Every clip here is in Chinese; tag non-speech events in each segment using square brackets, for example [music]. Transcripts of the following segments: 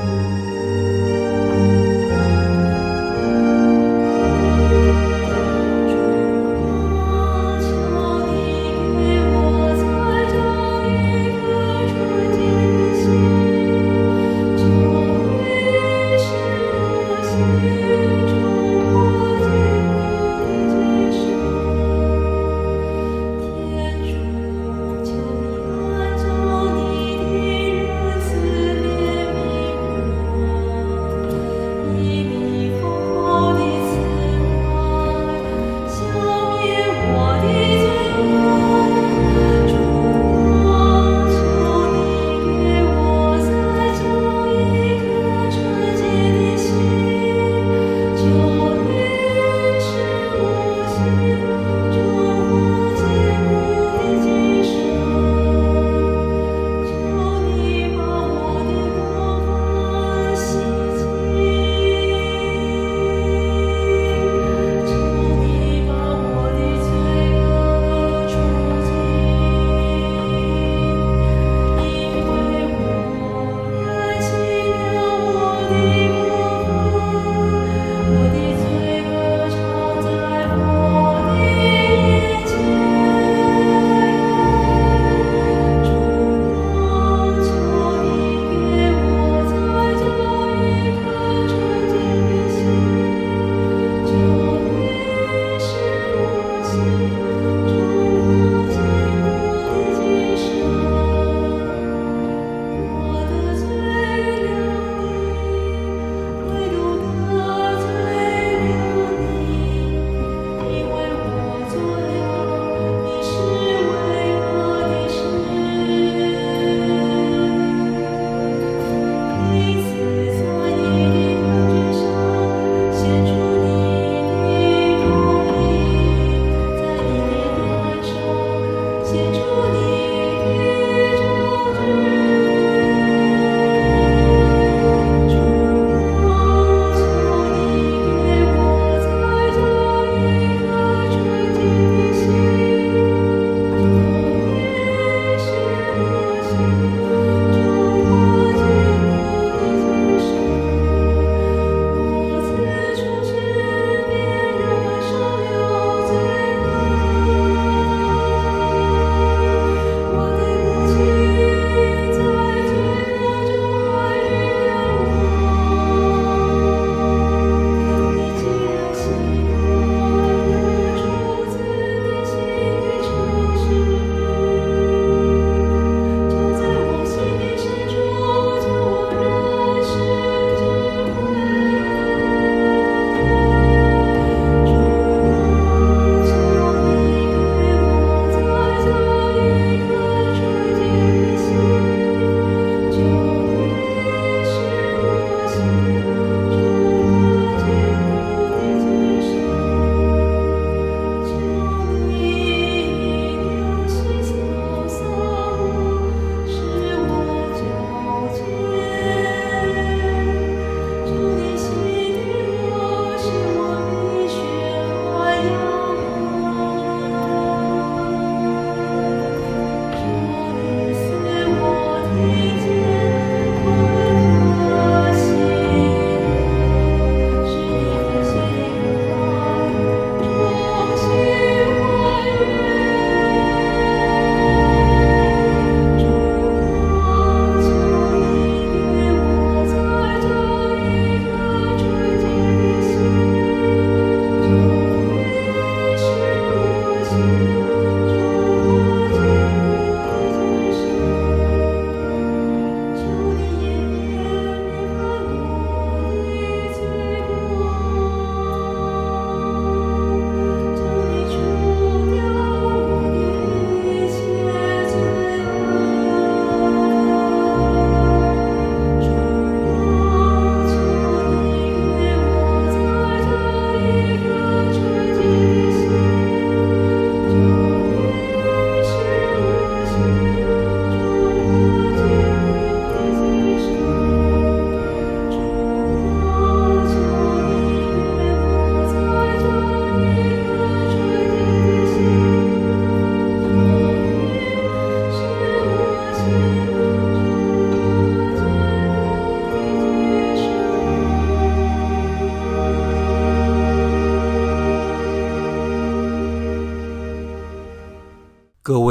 求你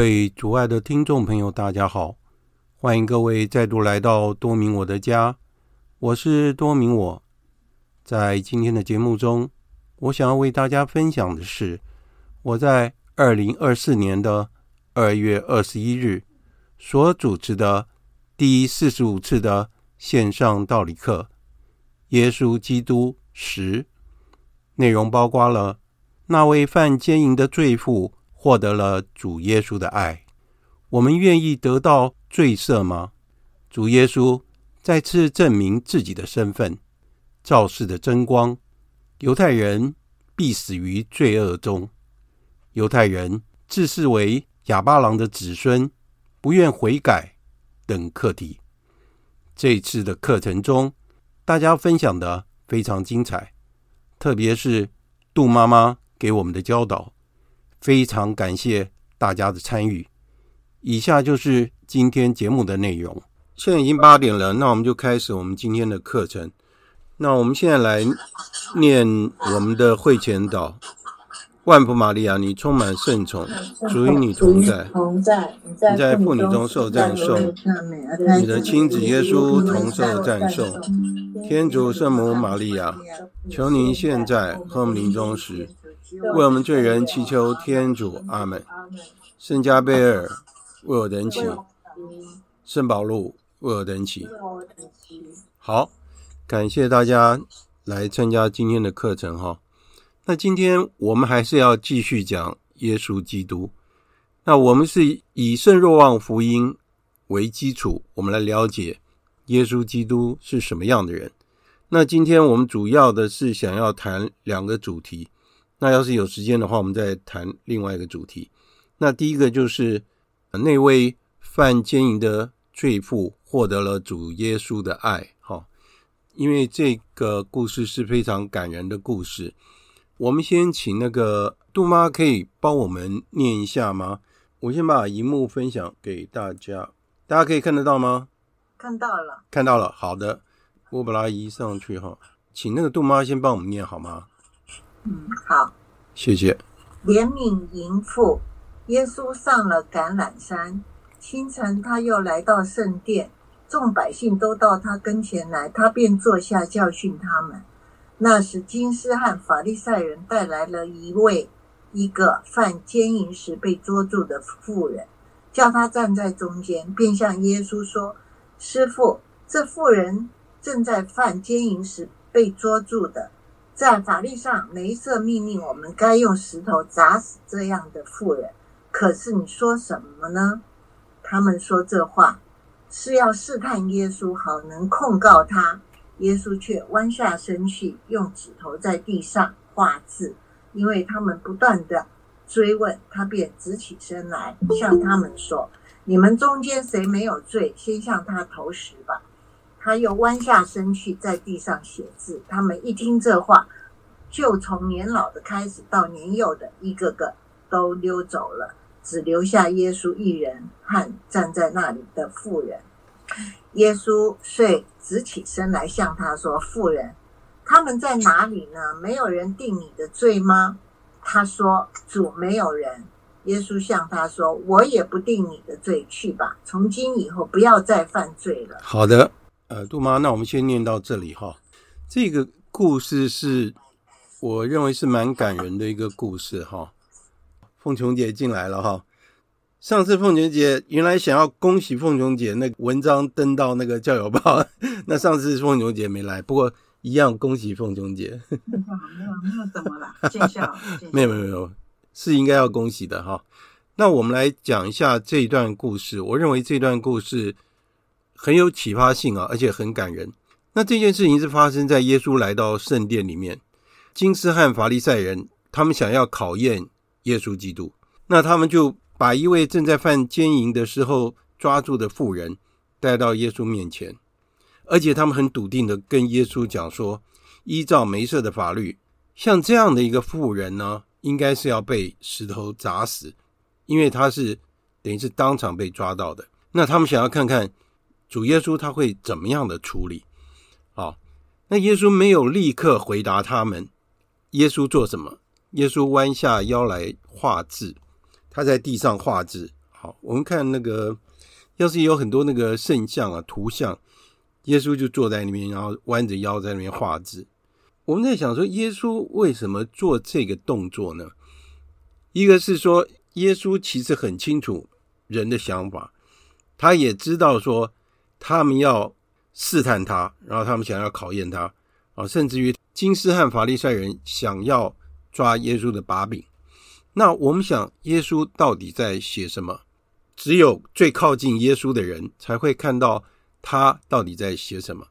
位主爱的听众朋友，大家好，欢迎各位再度来到多明我的家，我是多明我。在今天的节目中，我想要为大家分享的是我在二零二四年的二月二十一日所主持的第四十五次的线上道理课《耶稣基督十》，内容包括了那位犯奸淫的罪妇获得了主耶稣的爱，我们愿意得到罪赦吗？主耶稣再次证明自己的身份。照世的真光，犹太人必死于罪恶中。犹太人自视为哑巴郎的子孙，不愿悔改等课题。这次的课程中，大家分享的非常精彩，特别是杜妈妈给我们的教导，非常感谢大家的参与。以下就是今天节目的内容。现在已经八点了，那我们就开始我们今天的课程。那我们现在来念我们的会前祷。万福玛利亚，你充满圣宠，主与你同在，你在妇女中受赞颂，你的亲子耶稣同受赞颂。天主圣母玛利亚，求您现在和我们临终时，为我们罪人祈求天主。阿门。圣加贝尔，为我等祈。圣保禄，为我等祈。好。感谢大家来参加今天的课程哈。那今天我们还是要继续讲耶稣基督。那我们是以圣若望福音为基础，我们来了解耶稣基督是什么样的人。那今天我们主要的是想要谈两个主题。那要是有时间的话，我们再谈另外一个主题。那第一个就是那位犯奸淫的罪妇获得了主耶稣的爱。哈因为这个故事是非常感人的故事，我们先请那个杜妈可以帮我们念一下吗？我先把荧幕分享给大家，大家可以看得到吗？看到了，看到了。好的，我把它移上去哈，请那个杜妈先帮我们念好吗？嗯，好，谢谢。怜悯淫妇，耶稣上了橄榄山，清晨他又来到圣殿。众百姓都到他跟前来，他便坐下教训他们。那时，金师和法利赛人带来了一位一个犯奸淫时被捉住的妇人，叫他站在中间，便向耶稣说：“师傅，这妇人正在犯奸淫时被捉住的，在法律上，梅瑟命令我们该用石头砸死这样的妇人。可是你说什么呢？”他们说这话。是要试探耶稣，好能控告他。耶稣却弯下身去，用指头在地上画字。因为他们不断地追问，他便直起身来，向他们说：“你们中间谁没有罪，先向他投石吧。”他又弯下身去，在地上写字。他们一听这话，就从年老的开始到年幼的，一个个都溜走了。只留下耶稣一人和站在那里的妇人。耶稣遂直起身来向他说：“妇人，他们在哪里呢？没有人定你的罪吗？”他说：“主，没有人。”耶稣向他说：“我也不定你的罪，去吧，从今以后不要再犯罪了。”好的，呃，杜妈，那我们先念到这里哈。这个故事是我认为是蛮感人的一个故事哈。凤琼姐进来了哈。上次凤琼姐原来想要恭喜凤琼姐，那文章登到那个教友报，[laughs] 那上次凤琼姐没来，不过一样恭喜凤琼姐。[laughs] 没有没有怎么了？见笑。没有没有没有，是应该要恭喜的哈。那我们来讲一下这一段故事。我认为这段故事很有启发性啊，而且很感人。那这件事情是发生在耶稣来到圣殿里面，金斯和法利赛人他们想要考验耶稣基督。那他们就把一位正在犯奸淫的时候抓住的妇人带到耶稣面前，而且他们很笃定的跟耶稣讲说，依照梅瑟的法律，像这样的一个妇人呢，应该是要被石头砸死，因为他是等于是当场被抓到的。那他们想要看看主耶稣他会怎么样的处理。好，那耶稣没有立刻回答他们，耶稣做什么？耶稣弯下腰来画字。他在地上画字。好，我们看那个，要是有很多那个圣像啊、图像，耶稣就坐在那边，然后弯着腰在那边画字。我们在想说，耶稣为什么做这个动作呢？一个是说，耶稣其实很清楚人的想法，他也知道说他们要试探他，然后他们想要考验他啊，甚至于金斯和法利赛人想要抓耶稣的把柄。那我们想，耶稣到底在写什么？只有最靠近耶稣的人才会看到他到底在写什么。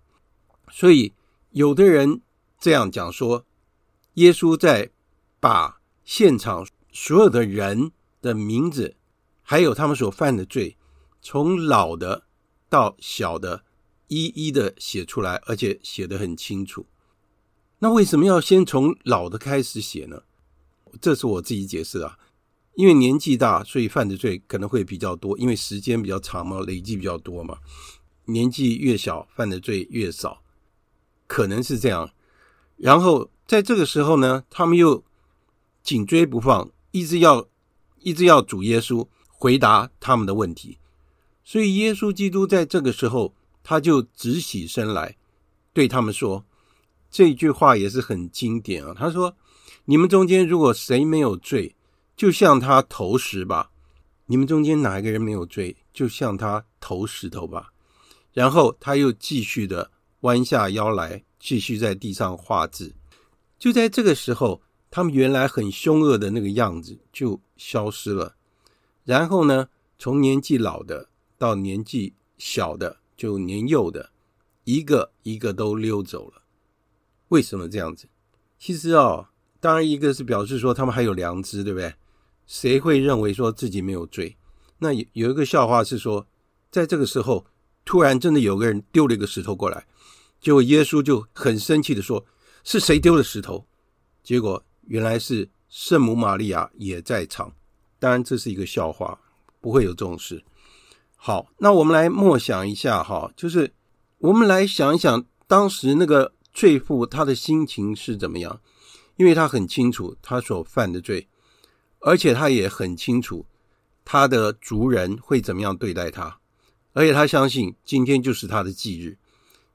所以，有的人这样讲说，耶稣在把现场所有的人的名字，还有他们所犯的罪，从老的到小的，一一的写出来，而且写得很清楚。那为什么要先从老的开始写呢？这是我自己解释啊。因为年纪大，所以犯的罪可能会比较多，因为时间比较长嘛，累积比较多嘛。年纪越小，犯的罪越少，可能是这样。然后在这个时候呢，他们又紧追不放，一直要一直要主耶稣回答他们的问题。所以耶稣基督在这个时候，他就直起身来对他们说，这句话也是很经典啊。他说：“你们中间如果谁没有罪，”就向他投石吧，你们中间哪一个人没有罪，就向他投石头吧。然后他又继续的弯下腰来，继续在地上画字。就在这个时候，他们原来很凶恶的那个样子就消失了。然后呢，从年纪老的到年纪小的，就年幼的，一个一个都溜走了。为什么这样子？其实哦，当然一个是表示说他们还有良知，对不对？谁会认为说自己没有罪？那有有一个笑话是说，在这个时候，突然真的有个人丢了一个石头过来，结果耶稣就很生气的说：“是谁丢了石头？”结果原来是圣母玛利亚也在场。当然这是一个笑话，不会有这种事。好，那我们来默想一下哈，就是我们来想一想，当时那个罪妇她的心情是怎么样？因为她很清楚她所犯的罪。而且她也很清楚他的族人会怎么样对待他，而且他相信今天就是他的忌日，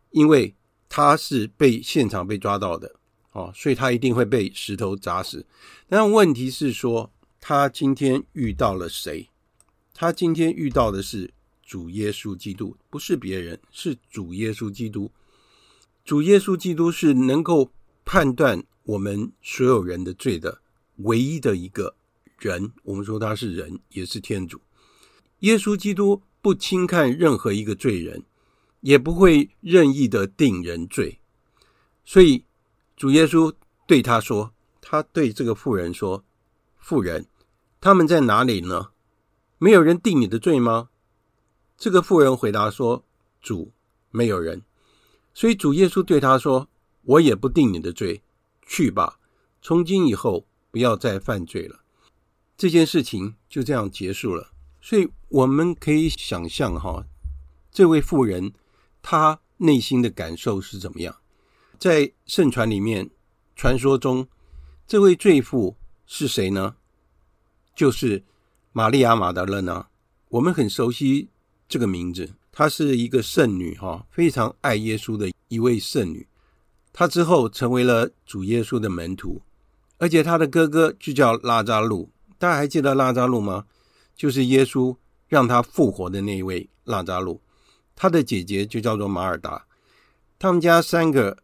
因为他是被现场被抓到的哦，所以他一定会被石头砸死。但问题是说，他今天遇到了谁？他今天遇到的是主耶稣基督，不是别人，是主耶稣基督。主耶稣基督是能够判断我们所有人的罪的唯一的一个。人，我们说他是人，也是天主。耶稣基督不轻看任何一个罪人，也不会任意的定人罪。所以主耶稣对他说：“他对这个妇人说，妇人，他们在哪里呢？没有人定你的罪吗？”这个妇人回答说：“主，没有人。”所以主耶稣对他说：“我也不定你的罪，去吧，从今以后不要再犯罪了。”这件事情就这样结束了，所以我们可以想象哈，这位妇人她内心的感受是怎么样？在圣传里面，传说中这位罪妇是谁呢？就是玛利亚玛达勒呢。我们很熟悉这个名字，她是一个圣女哈，非常爱耶稣的一位圣女。她之后成为了主耶稣的门徒，而且她的哥哥就叫拉扎路。大家还记得拉扎路吗？就是耶稣让他复活的那一位拉扎路，他的姐姐就叫做马尔达。他们家三个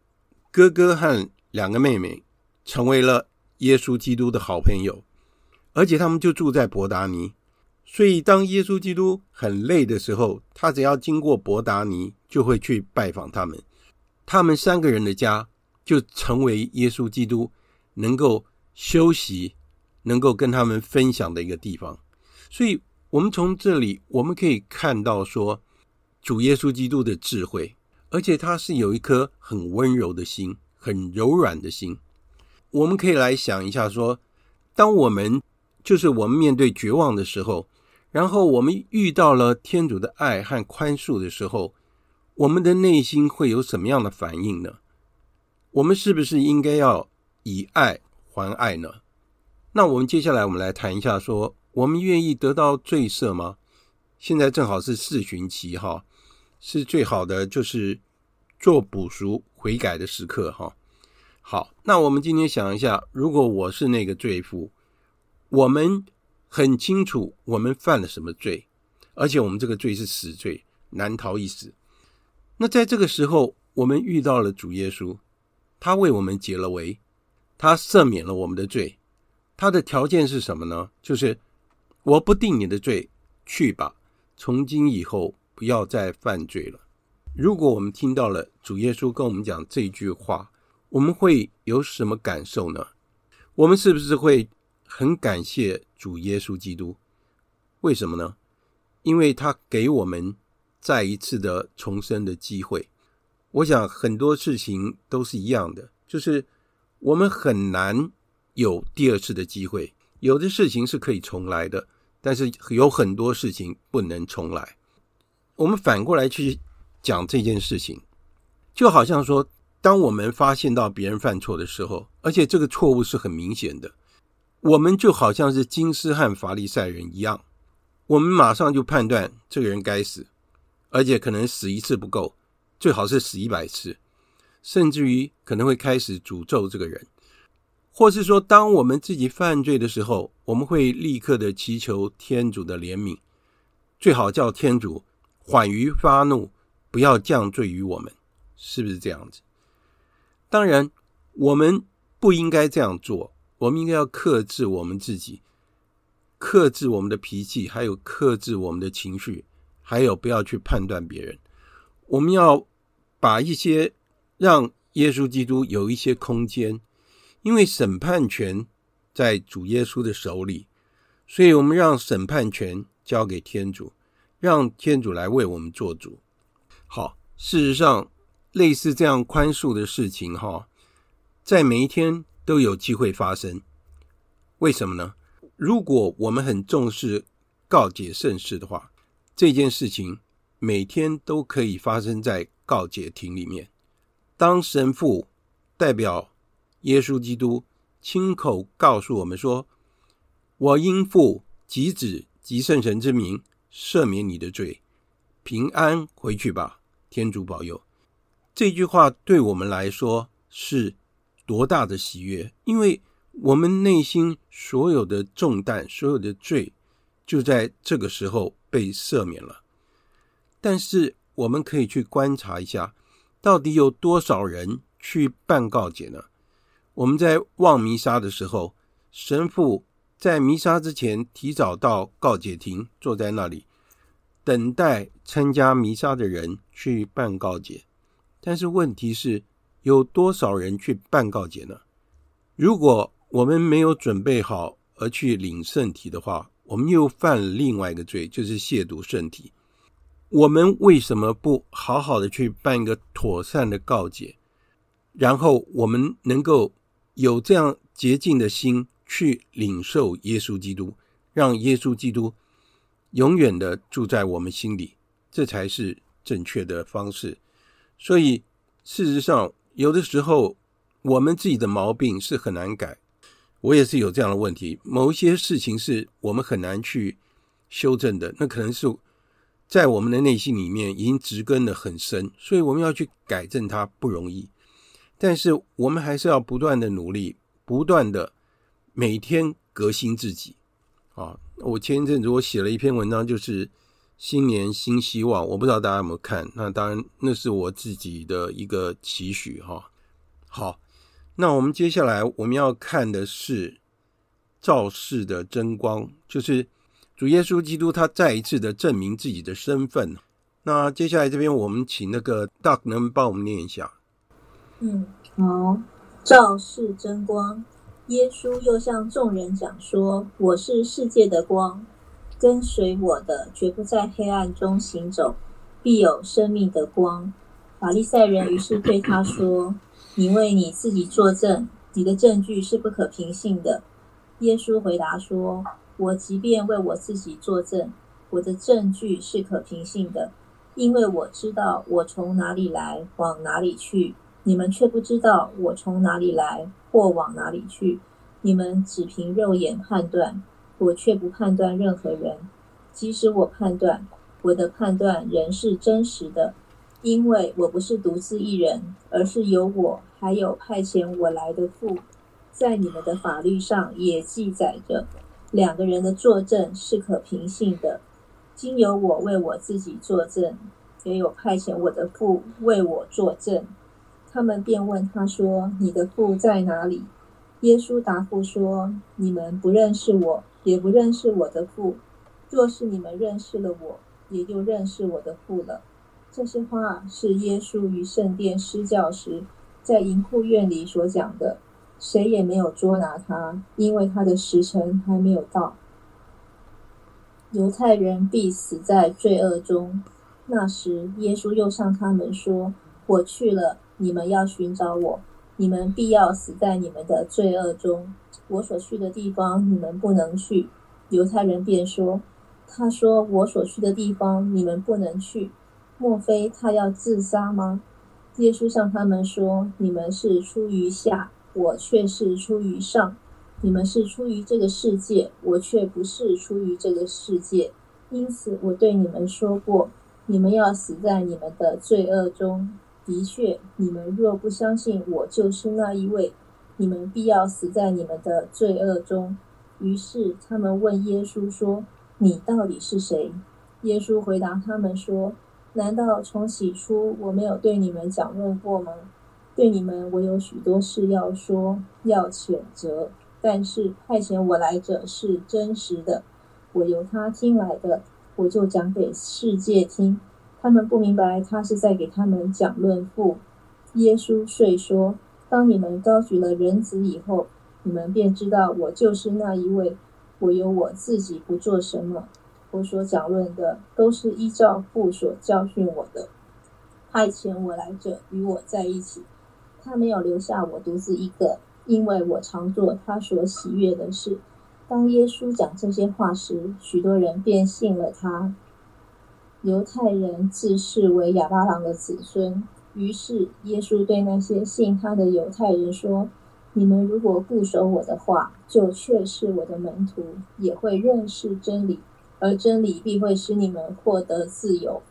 哥哥和两个妹妹成为了耶稣基督的好朋友，而且他们就住在伯达尼。所以当耶稣基督很累的时候，他只要经过伯达尼，就会去拜访他们。他们三个人的家就成为耶稣基督能够休息。能够跟他们分享的一个地方，所以我们从这里我们可以看到说，主耶稣基督的智慧，而且他是有一颗很温柔的心，很柔软的心。我们可以来想一下说，当我们就是我们面对绝望的时候，然后我们遇到了天主的爱和宽恕的时候，我们的内心会有什么样的反应呢？我们是不是应该要以爱还爱呢？那我们接下来，我们来谈一下，说我们愿意得到罪赦吗？现在正好是四旬期哈，是最好的，就是做补赎悔改的时刻哈。好，那我们今天想一下，如果我是那个罪妇，我们很清楚我们犯了什么罪，而且我们这个罪是死罪，难逃一死。那在这个时候，我们遇到了主耶稣，他为我们解了围，他赦免了我们的罪。他的条件是什么呢？就是我不定你的罪，去吧，从今以后不要再犯罪了。如果我们听到了主耶稣跟我们讲这句话，我们会有什么感受呢？我们是不是会很感谢主耶稣基督？为什么呢？因为他给我们。再一次的重生的机会，我想很多事情都是一样的，就是我们很难有第二次的机会。有的事情是可以重来的，但是有很多事情不能重来。我们反过来去讲这件事情，就好像说，当我们发现到别人犯错的时候，而且这个错误是很明显的，我们就好像是金斯和法利赛人一样，我们马上就判断这个人该死。而且可能死一次不够，最好是死一百次，甚至于可能会开始诅咒这个人，或是说，当我们自己犯罪的时候，我们会立刻的祈求天主的怜悯，最好叫天主缓于发怒，不要降罪于我们，是不是这样子？当然，我们不应该这样做，我们应该要克制我们自己，克制我们的脾气，还有克制我们的情绪。还有，不要去判断别人。我们要把一些让耶稣基督有一些空间，因为审判权在主耶稣的手里，所以我们让审判权交给天主，让天主来为我们做主。好，事实上，类似这样宽恕的事情，哈，在每一天都有机会发生。为什么呢？如果我们很重视告解圣事的话。这件事情每天都可以发生在告解亭里面。当神父代表耶稣基督亲口告诉我们说：“我因父及子及圣神之名赦免你的罪，平安回去吧，天主保佑。”这句话对我们来说是多大的喜悦，因为我们内心所有的重担、所有的罪，就在这个时候。被赦免了，但是我们可以去观察一下，到底有多少人去办告解呢？我们在望弥撒的时候，神父在弥撒之前提早到告解亭，坐在那里等待参加弥撒的人去办告解。但是问题是，有多少人去办告解呢？如果我们没有准备好而去领圣体的话，我们又犯了另外一个罪，就是亵渎圣体。我们为什么不好好的去办一个妥善的告解，然后我们能够有这样洁净的心去领受耶稣基督，让耶稣基督永远的住在我们心里，这才是正确的方式。所以，事实上，有的时候我们自己的毛病是很难改。我也是有这样的问题，某一些事情是我们很难去修正的，那可能是在我们的内心里面已经植根的很深，所以我们要去改正它不容易。但是我们还是要不断的努力，不断的每天革新自己。啊，我前一阵子我写了一篇文章，就是新年新希望，我不知道大家有没有看？那当然，那是我自己的一个期许哈。好。那我们接下来我们要看的是照世的真光，就是主耶稣基督他再一次的证明自己的身份。那接下来这边我们请那个 Doug 能帮我们念一下。嗯，好，照世真光，耶稣又向众人讲说：“我是世界的光，跟随我的绝不在黑暗中行走，必有生命的光。”法利赛人于是对他说。你为你自己作证，你的证据是不可凭信的。耶稣回答说：“我即便为我自己作证，我的证据是可凭信的，因为我知道我从哪里来，往哪里去。你们却不知道我从哪里来，或往哪里去。你们只凭肉眼判断，我却不判断任何人。即使我判断，我的判断仍是真实的，因为我不是独自一人，而是有我，还有派遣我来的父。在你们的法律上也记载着，两个人的作证是可凭信的。经由我为我自己作证，也有派遣我的父为我作证。他们便问他说：“你的父在哪里？”耶稣答复说：“你们不认识我，也不认识我的父。若是你们认识了我，也就认识我的父了。”这些话是耶稣于圣殿施教时，在银库院里所讲的。谁也没有捉拿他，因为他的时辰还没有到。犹太人必死在罪恶中。那时，耶稣又向他们说：“我去了，你们要寻找我，你们必要死在你们的罪恶中。我所去的地方，你们不能去。”犹太人便说：“他说我所去的地方，你们不能去，莫非他要自杀吗？”耶稣向他们说：“你们是出于下。”我却是出于上，你们是出于这个世界，我却不是出于这个世界。因此，我对你们说过，你们要死在你们的罪恶中。的确，你们若不相信我就是那一位，你们必要死在你们的罪恶中。于是，他们问耶稣说：“你到底是谁？”耶稣回答他们说：“难道从起初我没有对你们讲论过吗？”对你们，我有许多事要说，要谴责。但是派遣我来者是真实的，我由他听来的，我就讲给世界听。他们不明白他是在给他们讲论父。耶稣遂说：当你们高举了人子以后，你们便知道我就是那一位。我有我自己不做什么，我所讲论的都是依照父所教训我的。派遣我来者与我在一起。他没有留下我独自一个，因为我常做他所喜悦的事。当耶稣讲这些话时，许多人便信了他。犹太人自视为亚巴郎的子孙，于是耶稣对那些信他的犹太人说：“你们如果固守我的话，就确是我的门徒，也会认识真理，而真理必会使你们获得自由。”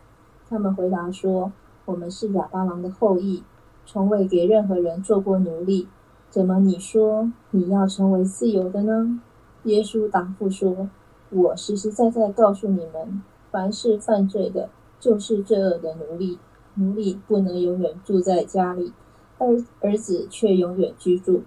他们回答说：“我们是亚巴郎的后裔。”从未给任何人做过奴隶，怎么你说你要成为自由的呢？耶稣答复说：“我实实在在告诉你们，凡是犯罪的，就是罪恶的奴隶。奴隶不能永远住在家里，儿儿子却永远居住。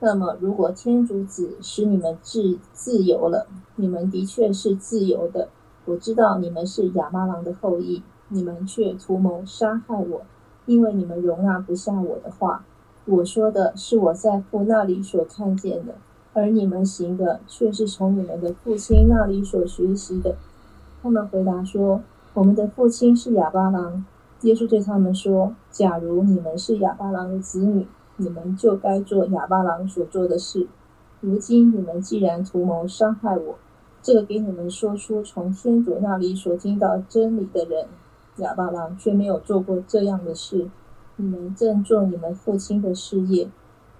那么，如果天主子使你们自自由了，你们的确是自由的。我知道你们是亚巴郎的后裔，你们却图谋杀害我。”因为你们容纳不下我的话，我说的是我在父那里所看见的，而你们行的却是从你们的父亲那里所学习的。他们回答说：“我们的父亲是亚巴郎。”耶稣对他们说：“假如你们是哑巴郎的子女，你们就该做哑巴郎所做的事。如今你们既然图谋伤害我，这个给你们说出从天主那里所听到真理的人。”哑巴郎却没有做过这样的事，你们正做你们父亲的事业。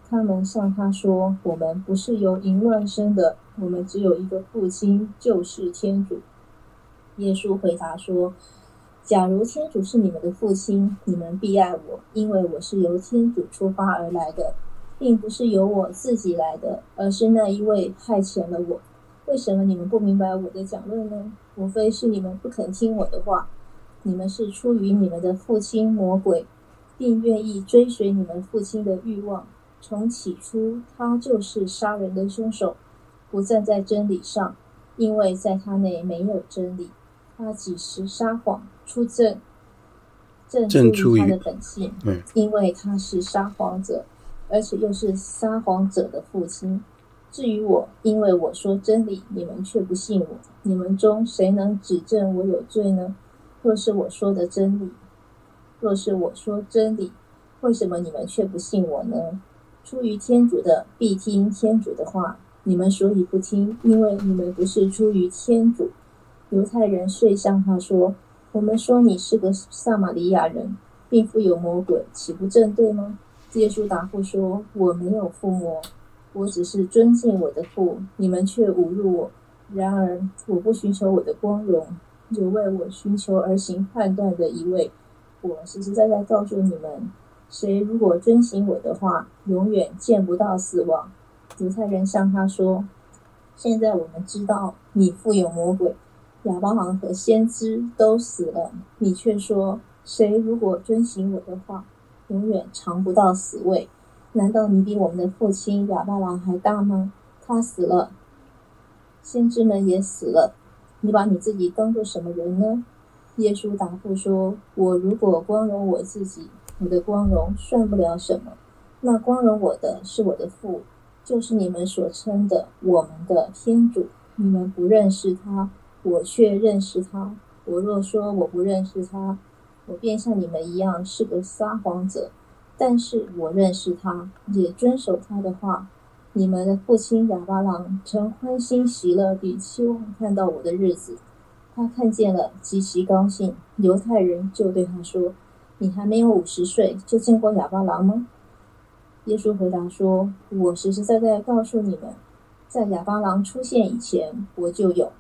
他们向他说：“我们不是由淫乱生的，我们只有一个父亲，就是天主。”耶稣回答说：“假如天主是你们的父亲，你们必爱我，因为我是由天主出发而来的，并不是由我自己来的，而是那一位派遣了我。为什么你们不明白我的讲论呢？无非是你们不肯听我的话。”你们是出于你们的父亲魔鬼，并愿意追随你们父亲的欲望。从起初，他就是杀人的凶手，不站在真理上，因为在他内没有真理。他几时撒谎，出证，正出于他的本性，因为他是撒谎者，而且又是撒谎者的父亲。至于我，因为我说真理，你们却不信我。你们中谁能指证我有罪呢？若是我说的真理，若是我说真理，为什么你们却不信我呢？出于天主的必听天主的话，你们所以不听，因为你们不是出于天主。犹太人遂向他说：“我们说你是个撒玛利亚人，并附有魔鬼，岂不正对吗？”耶稣答复说：“我没有附魔，我只是尊敬我的父，你们却侮辱我。然而，我不寻求我的光荣，有为我寻求而行判断的一位。我实实在在告诉你们，谁如果遵行我的话，永远见不到死亡。犹太人向他说：“现在我们知道你富有魔鬼，亚伯兰和先知都死了，你却说，谁如果遵行我的话，永远尝不到死味。难道你比我们的父亲亚伯兰还大吗？他死了。”先知们也死了，你把你自己当做什么人呢？耶稣答复说：“我如果光荣我自己，我的光荣算不了什么。那光荣我的是我的父，就是你们所称的我们的天主。你们不认识他，我却认识他。我若说我不认识他，我便像你们一样是个撒谎者。但是我认识他，也遵守他的话。”你们的父亲亚巴郎曾欢欣喜乐地期望看到我的日子，他看见了，极其高兴。犹太人就对他说：“你还没有五十岁，就见过亚巴郎吗？”耶稣回答说：“我实实在在告诉你们，在亚巴郎出现以前，我就有。”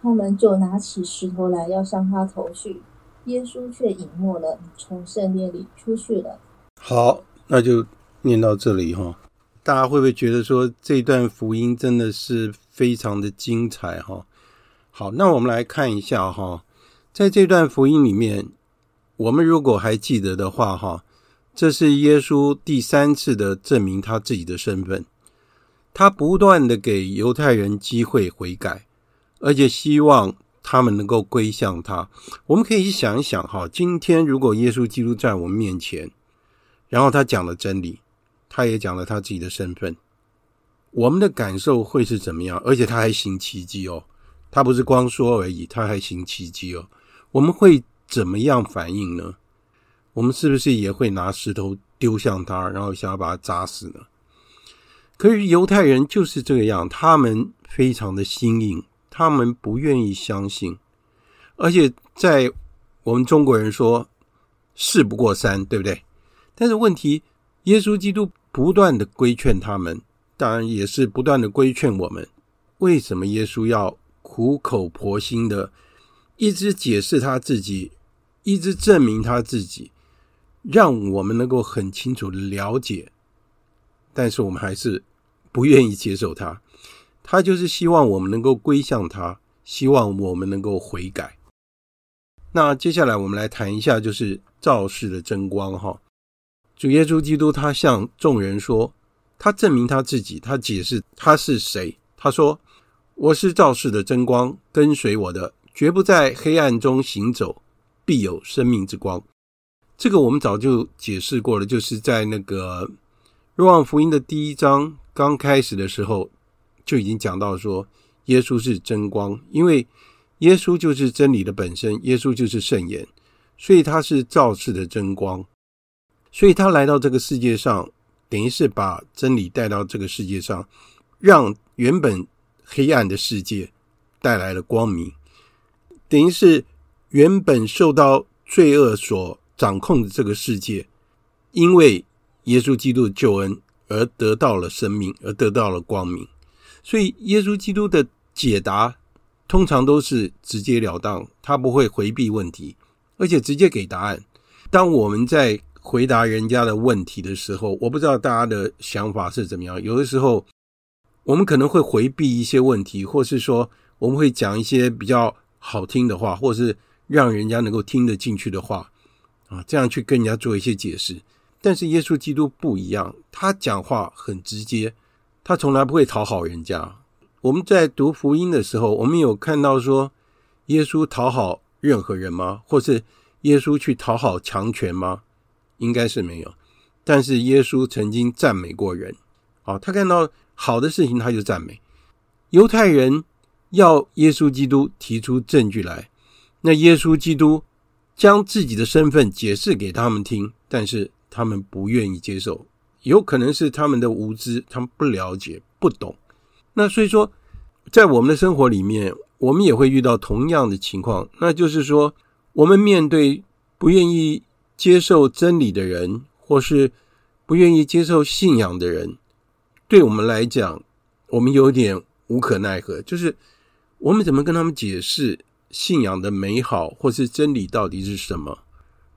他们就拿起石头来要向他投去，耶稣却隐没了，从圣殿里出去了。好，那就念到这里哈。大家会不会觉得说这段福音真的是非常的精彩哈？好，那我们来看一下哈，在这段福音里面，我们如果还记得的话哈，这是耶稣第三次的证明他自己的身份，他不断的给犹太人机会悔改，而且希望他们能够归向他。我们可以想一想哈，今天如果耶稣基督在我们面前，然后他讲了真理。他也讲了他自己的身份，我们的感受会是怎么样？而且他还行奇迹哦，他不是光说而已，他还行奇迹哦。我们会怎么样反应呢？我们是不是也会拿石头丢向他，然后想要把他砸死呢？可是犹太人就是这个样，他们非常的心硬，他们不愿意相信，而且在我们中国人说“事不过三”，对不对？但是问题，耶稣基督。不断的规劝他们，当然也是不断的规劝我们。为什么耶稣要苦口婆心的一直解释他自己，一直证明他自己，让我们能够很清楚的了解？但是我们还是不愿意接受他。他就是希望我们能够归向他，希望我们能够悔改。那接下来我们来谈一下，就是照世的真光，哈。主耶稣基督，他向众人说，他证明他自己，他解释他是谁。他说：“我是照世的真光，跟随我的，绝不在黑暗中行走，必有生命之光。”这个我们早就解释过了，就是在那个若望福音的第一章刚开始的时候，就已经讲到说，耶稣是真光，因为耶稣就是真理的本身，耶稣就是圣言，所以他是造世的真光。所以他来到这个世界上，等于是把真理带到这个世界上，让原本黑暗的世界带来了光明。等于是原本受到罪恶所掌控的这个世界，因为耶稣基督的救恩而得到了生命，而得到了光明。所以耶稣基督的解答通常都是直截了当，他不会回避问题，而且直接给答案。当我们在回答人家的问题的时候，我不知道大家的想法是怎么样。有的时候，我们可能会回避一些问题，或是说我们会讲一些比较好听的话，或是让人家能够听得进去的话啊，这样去跟人家做一些解释。但是耶稣基督不一样，他讲话很直接，他从来不会讨好人家。我们在读福音的时候，我们有看到说耶稣讨好任何人吗？或是耶稣去讨好强权吗？应该是没有，但是耶稣曾经赞美过人，啊，他看到好的事情他就赞美。犹太人要耶稣基督提出证据来，那耶稣基督将自己的身份解释给他们听，但是他们不愿意接受，有可能是他们的无知，他们不了解、不懂。那所以说，在我们的生活里面，我们也会遇到同样的情况，那就是说，我们面对不愿意。接受真理的人，或是不愿意接受信仰的人，对我们来讲，我们有点无可奈何，就是我们怎么跟他们解释信仰的美好，或是真理到底是什么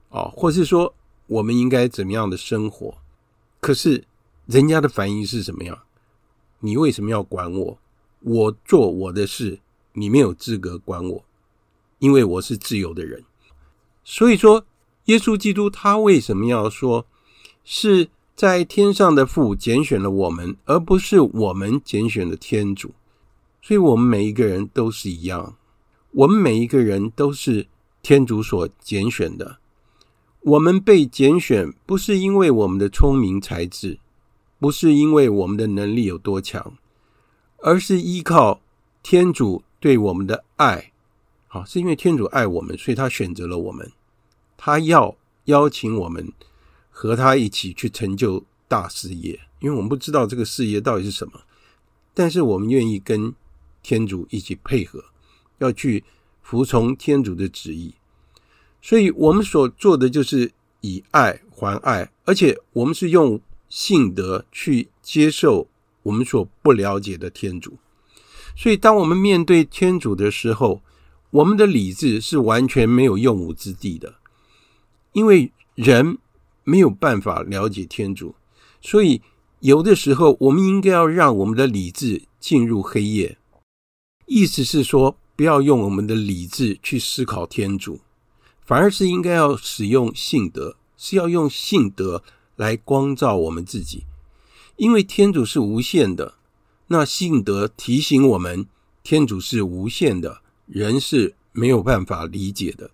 啊？或是说我们应该怎么样的生活？可是人家的反应是什么样？你为什么要管我？我做我的事，你没有资格管我，因为我是自由的人。所以说，耶稣基督他为什么要说是在天上的父拣选了我们，而不是我们拣选了天主？所以我们每一个人都是一样，我们每一个人都是天主所拣选的。我们被拣选，不是因为我们的聪明才智，不是因为我们的能力有多强。而是依靠天主对我们的爱，好，是因为天主爱我们，所以他选择了我们，他要邀请我们和他一起去成就大事业。因为我们不知道这个事业到底是什么，但是我们愿意跟天主一起配合，要去服从天主的旨意。所以我们所做的就是以爱还爱，而且我们是用信德去接受。我们所不了解的天主，所以当我们面对天主的时候，我们的理智是完全没有用武之地的，因为人没有办法了解天主，所以有的时候我们应该要让我们的理智进入黑夜，意思是说，不要用我们的理智去思考天主，反而是应该要使用信德，是要用信德来光照我们自己。因为天主是无限的，那信德提醒我们，天主是无限的，人是没有办法理解的。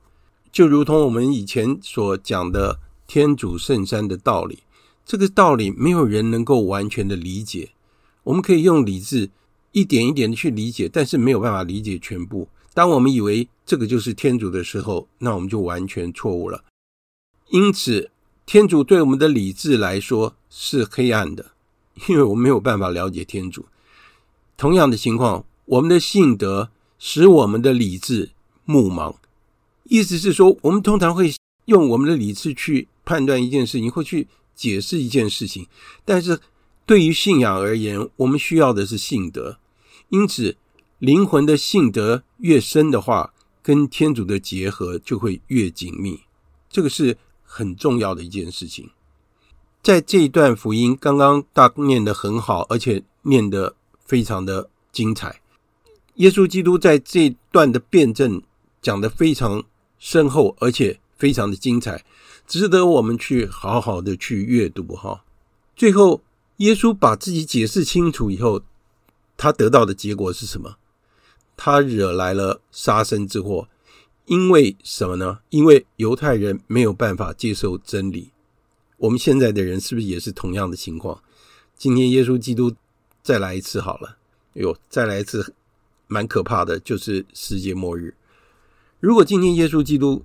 就如同我们以前所讲的天主圣山的道理，这个道理没有人能够完全的理解。我们可以用理智一点一点的去理解，但是没有办法理解全部。当我们以为这个就是天主的时候，那我们就完全错误了。因此，天主对我们的理智来说是黑暗的。因为我们没有办法了解天主，同样的情况，我们的性德使我们的理智目盲。意思是说，我们通常会用我们的理智去判断一件事情，或去解释一件事情。但是，对于信仰而言，我们需要的是信德。因此，灵魂的信德越深的话，跟天主的结合就会越紧密。这个是很重要的一件事情。在这一段福音，刚刚大念得很好，而且念得非常的精彩。耶稣基督在这一段的辩证讲得非常深厚，而且非常的精彩，值得我们去好好的去阅读哈。最后，耶稣把自己解释清楚以后，他得到的结果是什么？他惹来了杀身之祸，因为什么呢？因为犹太人没有办法接受真理。我们现在的人是不是也是同样的情况？今天耶稣基督再来一次好了，哎呦，再来一次，蛮可怕的，就是世界末日。如果今天耶稣基督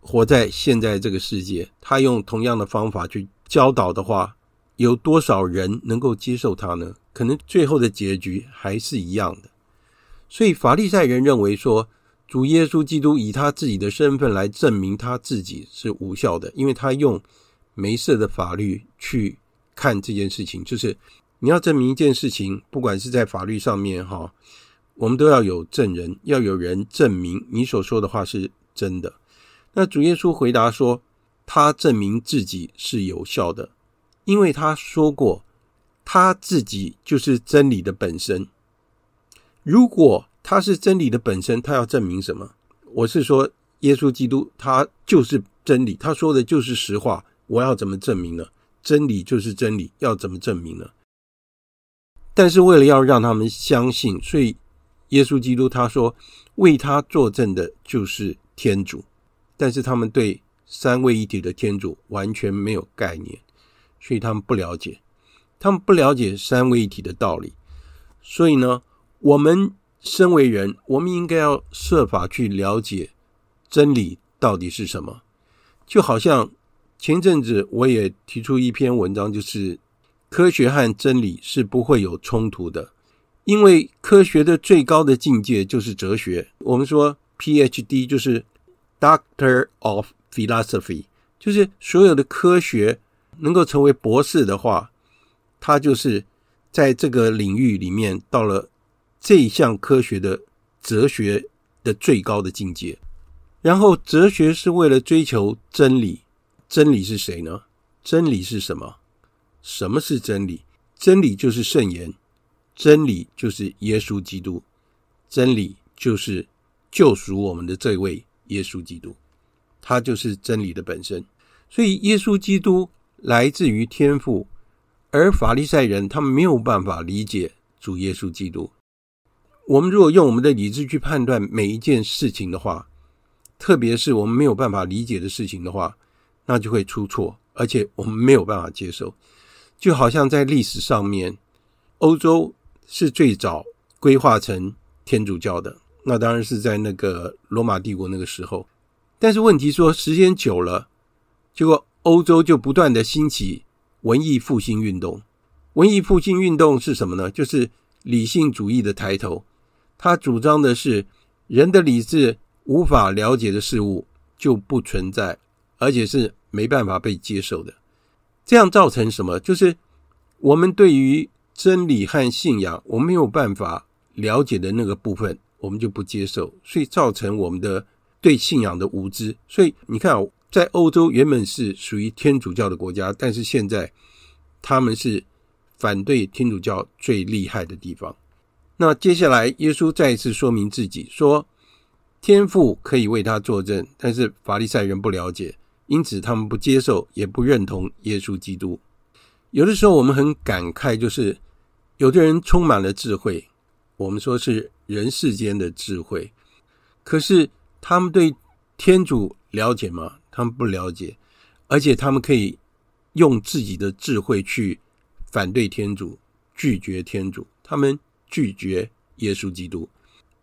活在现在这个世界，他用同样的方法去教导的话，有多少人能够接受他呢？可能最后的结局还是一样的。所以法利赛人认为说，主耶稣基督以他自己的身份来证明他自己是无效的，因为他用。梅瑟的法律去看这件事情，就是你要证明一件事情，不管是在法律上面哈，我们都要有证人，要有人证明你所说的话是真的。那主耶稣回答说，他证明自己是有效的，因为他说过，他自己就是真理的本身。如果他是真理的本身，他要证明什么？我是说，耶稣基督他就是真理，他说的就是实话。我要怎么证明呢？真理就是真理，要怎么证明呢？但是为了要让他们相信，所以耶稣基督他说，为他作证的就是天主。但是他们对三位一体的天主完全没有概念，所以他们不了解，他们不了解三位一体的道理。所以呢，我们身为人，我们应该要设法去了解真理到底是什么，就好像。前阵子我也提出一篇文章，就是科学和真理是不会有冲突的，因为科学的最高的境界就是哲学。我们说 PhD 就是 Doctor of Philosophy，就是所有的科学能够成为博士的话，他就是在这个领域里面到了这一项科学的哲学的最高的境界。然后，哲学是为了追求真理。真理是谁呢？真理是什么？什么是真理？真理就是圣言，真理就是耶稣基督，真理就是救赎我们的这位耶稣基督，他就是真理的本身。所以，耶稣基督来自于天父，而法利赛人他们没有办法理解主耶稣基督。我们如果用我们的理智去判断每一件事情的话，特别是我们没有办法理解的事情的话，那就会出错，而且我们没有办法接受。就好像在历史上面，欧洲是最早规划成天主教的，那当然是在那个罗马帝国那个时候。但是问题说，时间久了，结果欧洲就不断的兴起文艺复兴运动。文艺复兴运动是什么呢？就是理性主义的抬头。他主张的是人的理智。无法了解的事物就不存在，而且是没办法被接受的。这样造成什么？就是我们对于真理和信仰，我们没有办法了解的那个部分，我们就不接受，所以造成我们的对信仰的无知。所以你看，在欧洲原本是属于天主教的国家，但是现在他们是反对天主教最厉害的地方。那接下来，耶稣再一次说明自己说。天父可以为他作证，但是法利赛人不了解，因此他们不接受，也不认同耶稣基督。有的时候我们很感慨，就是有的人充满了智慧，我们说是人世间的智慧，可是他们对天主了解吗？他们不了解，而且他们可以用自己的智慧去反对天主，拒绝天主，他们拒绝耶稣基督。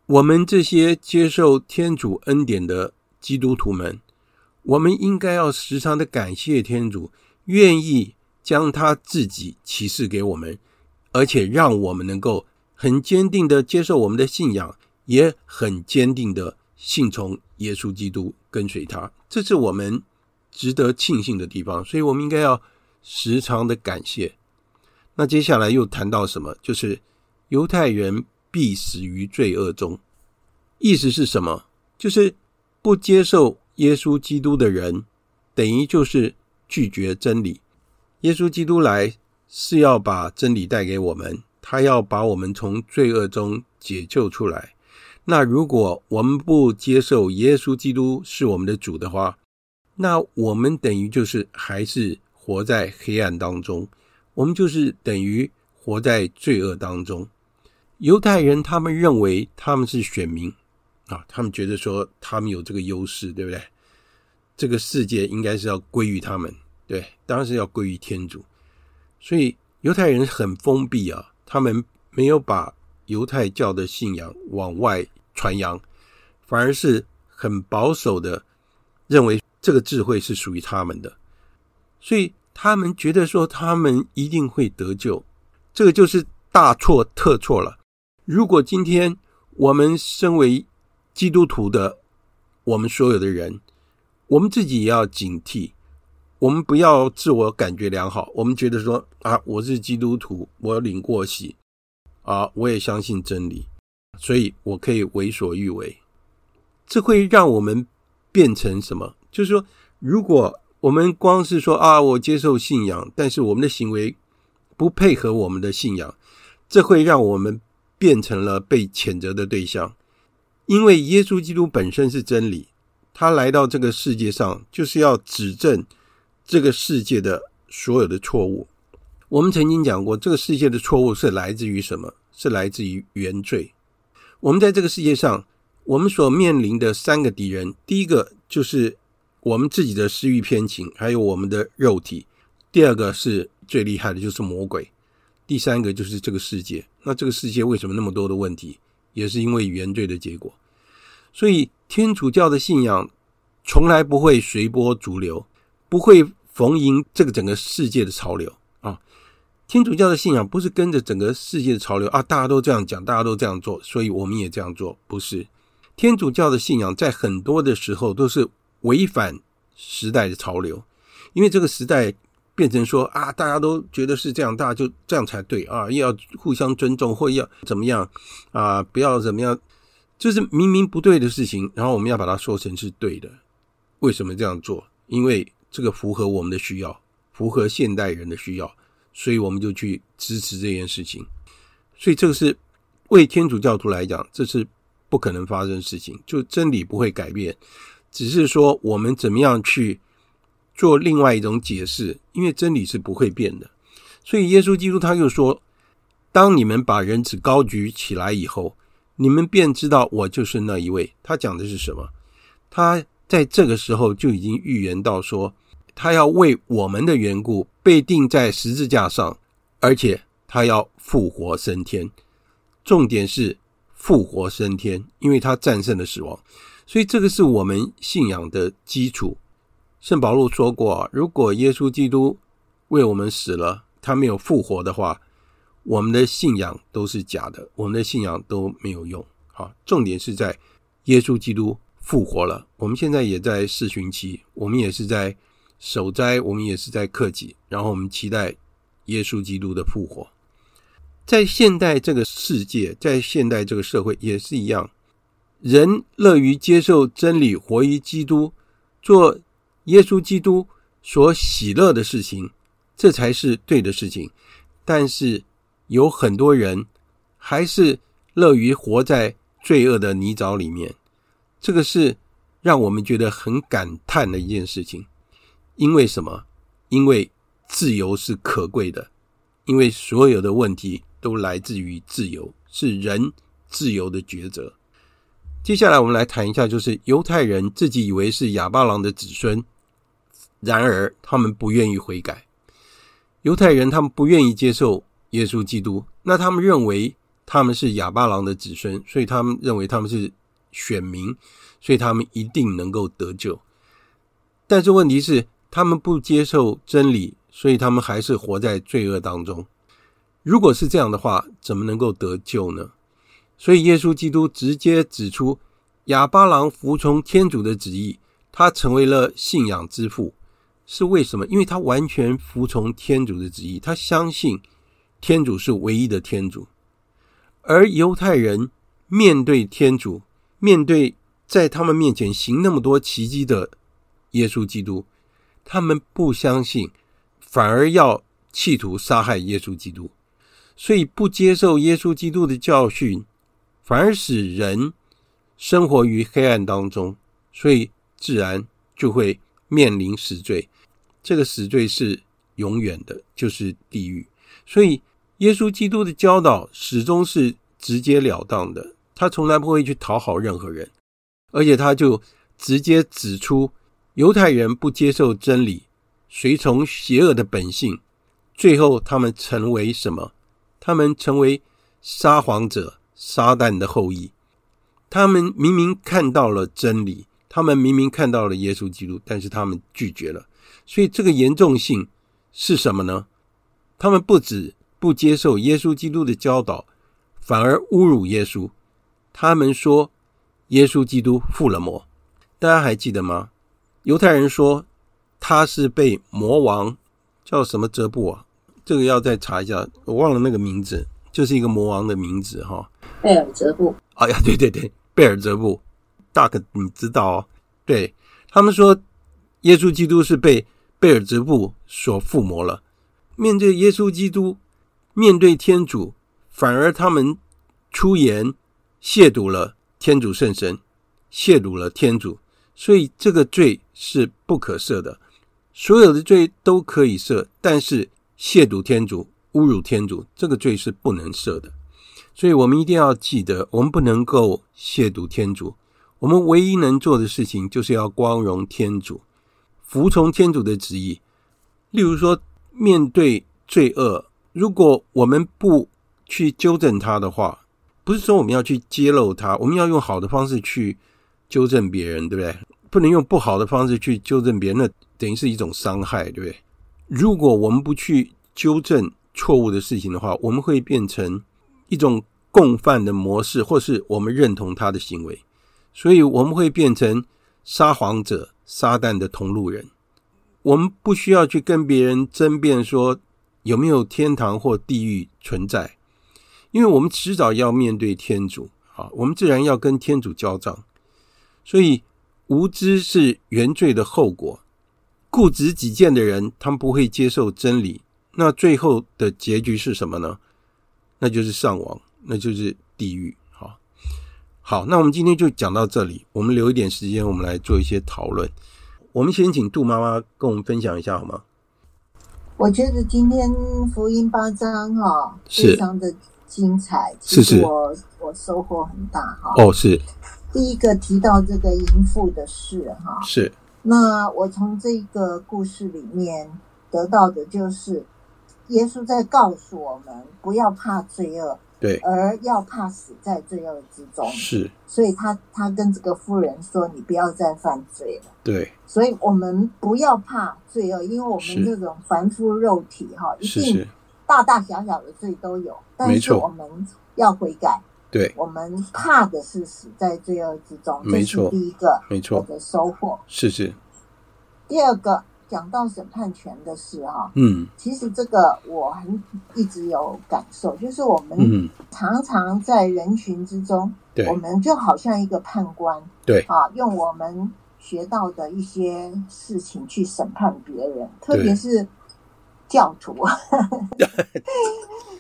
我们这些接受天主恩典的基督徒们，我们应该要时常的感谢天主，愿意将他自己启示给我们，而且让我们能够很坚定的接受我们的信仰，也很坚定的信从耶稣基督，跟随他。这是我们值得庆幸的地方，所以我们应该要时常的感谢。那接下来又谈到什么？就是犹太人。必死于罪恶中，意思是什么？就是不接受耶稣基督的人，等于就是拒绝真理。耶稣基督来是要把真理带给我们，他要把我们从罪恶中解救出来。那如果我们不接受耶稣基督是我们的主的话，那我们等于就是还是活在黑暗当中，我们就是等于活在罪恶当中。犹太人他们认为他们是选民啊，他们觉得说他们有这个优势，对不对？这个世界应该是要归于他们，对，当然是要归于天主。所以犹太人很封闭啊，他们没有把犹太教的信仰往外传扬，反而是很保守的认为这个智慧是属于他们的，所以他们觉得说他们一定会得救，这个就是大错特错了。如果今天我们身为基督徒的，我们所有的人，我们自己也要警惕，我们不要自我感觉良好。我们觉得说啊，我是基督徒，我领过洗啊，我也相信真理，所以我可以为所欲为。这会让我们变成什么？就是说，如果我们光是说啊，我接受信仰，但是我们的行为不配合我们的信仰，这会让我们。变成了被谴责的对象，因为耶稣基督本身是真理，他来到这个世界上就是要指正这个世界的所有的错误。我们曾经讲过，这个世界的错误是来自于什么？是来自于原罪。我们在这个世界上，我们所面临的三个敌人，第一个就是我们自己的私欲偏情，还有我们的肉体；第二个是最厉害的，就是魔鬼。第三个就是这个世界，那这个世界为什么那么多的问题，也是因为原罪的结果。所以天主教的信仰从来不会随波逐流，不会逢迎这个整个世界的潮流啊。天主教的信仰不是跟着整个世界的潮流啊，大家都这样讲，大家都这样做，所以我们也这样做，不是。天主教的信仰在很多的时候都是违反时代的潮流，因为这个时代。变成说啊，大家都觉得是这样，大家就这样才对啊，又要互相尊重或要怎么样啊，不要怎么样，就是明明不对的事情，然后我们要把它说成是对的。为什么这样做？因为这个符合我们的需要，符合现代人的需要，所以我们就去支持这件事情。所以这个是为天主教徒来讲，这是不可能发生事情。就真理不会改变，只是说我们怎么样去做另外一种解释，因为真理是不会变的。所以耶稣基督他又说：“当你们把人子高举起来以后，你们便知道我就是那一位。”他讲的是什么？他在这个时候就已经预言到说，他要为我们的缘故被钉在十字架上，而且。他要复活升天，重点是复活升天，因为他战胜了死亡，所以这个是我们信仰的基础。圣保禄说过，如果耶稣基督为我们死了，他没有复活的话，我们的信仰都是假的，我们的信仰都没有用。好，重点是在耶稣基督复活了。我们现在也在四旬期，我们也是在守斋，我们也是在克己，然后我们期待耶稣基督的复活。在现代这个世界，在现代这个社会也是一样，人乐于接受真理，活于基督，做耶稣基督所喜乐的事情，这才是对的事情。但是有很多人还是乐于活在罪恶的泥沼里面，这个是让我们觉得很感叹的一件事情。因为什么？因为自由是可贵的，因为所有的问题。都来自于自由，是人自由的抉择。接下来我们来谈一下，就是犹太人自己以为是亚巴郎的子孙，然而他们不愿意悔改。犹太人他们不愿意接受耶稣基督，那他们认为他们是哑巴郎的子孙，所以他们认为他们是选民，所以他们一定能够得救。但是问题是，他们不接受真理，所以他们还是活在罪恶当中。如果是这样的话，怎么能够得救呢？所以耶稣基督直接指出，哑巴郎服从天主的旨意，他成为了信仰之父，是为什么？因为他完全服从天主的旨意，他相信天主是唯一的天主。而犹太人面对天主，面对在他们面前行那么多奇迹的耶稣基督，他们不相信，反而要企图杀害耶稣基督。所以不接受耶稣基督的教训，反而使人生活于黑暗当中，所以自然就会面临死罪。这个死罪是永远的，就是地狱。所以耶稣基督的教导始终是直截了当的，他从来不会去讨好任何人，而且他就直接指出犹太人不接受真理，随从邪恶的本性，最后他们成为什么？他们成为撒谎者、撒旦的后裔。他们明明看到了真理，他们明明看到了耶稣基督，但是他们拒绝了。所以这个严重性是什么呢？他们不止不接受耶稣基督的教导，反而侮辱耶稣。他们说耶稣基督附了魔。大家还记得吗？犹太人说他是被魔王叫什么泽布啊？这个要再查一下，我忘了那个名字，就是一个魔王的名字哈。贝尔泽布。哎呀，对对对，贝尔泽布，大可你知道哦。对，他们说，耶稣基督是被贝尔泽布所附魔了。面对耶稣基督，面对天主，反而他们出言亵渎了天主圣神，亵渎了天主，所以这个罪是不可赦的。所有的罪都可以赦，但是。亵渎天主、侮辱天主，这个罪是不能赦的。所以我们一定要记得，我们不能够亵渎天主。我们唯一能做的事情，就是要光荣天主，服从天主的旨意。例如说，面对罪恶，如果我们不去纠正它的话，不是说我们要去揭露它，我们要用好的方式去纠正别人，对不对？不能用不好的方式去纠正别人，那等于是一种伤害，对不对？如果我们不去纠正错误的事情的话，我们会变成一种共犯的模式，或是我们认同他的行为，所以我们会变成撒谎者、撒旦的同路人。我们不需要去跟别人争辩说有没有天堂或地狱存在，因为我们迟早要面对天主啊，我们自然要跟天主交账。所以无知是原罪的后果，固执己见的人，他们不会接受真理，那最后的结局是什么呢？那就是上亡，那就是地狱。好，那我们今天就讲到这里，我们留一点时间，我们来做一些讨论。我们先请杜妈妈跟我们分享一下好吗？我觉得今天福音八章哈、哦，非常的精彩，是是，我我收获很大哈。哦，是。第一个提到这个淫妇的事哈，是。那我从这个故事里面得到的就是，耶稣在告诉我们不要怕罪恶。对，而要怕死在罪恶之中，是，所以他他跟这个妇人说：“你不要再犯罪了。”对，所以我们不要怕罪恶，因为我们这种凡夫肉体哈，一定大大小小的罪都有，但是我们要悔改。对，我们怕的是死在罪恶之中，没错，第一个，没错，我的收获。是是，第二个。讲到审判权的事哈，嗯，其实这个我很一直有感受，就是我们常常在人群之中，对，我们就好像一个判官，对。啊，用我们学到的一些事情去审判别人，特别是教徒，[laughs]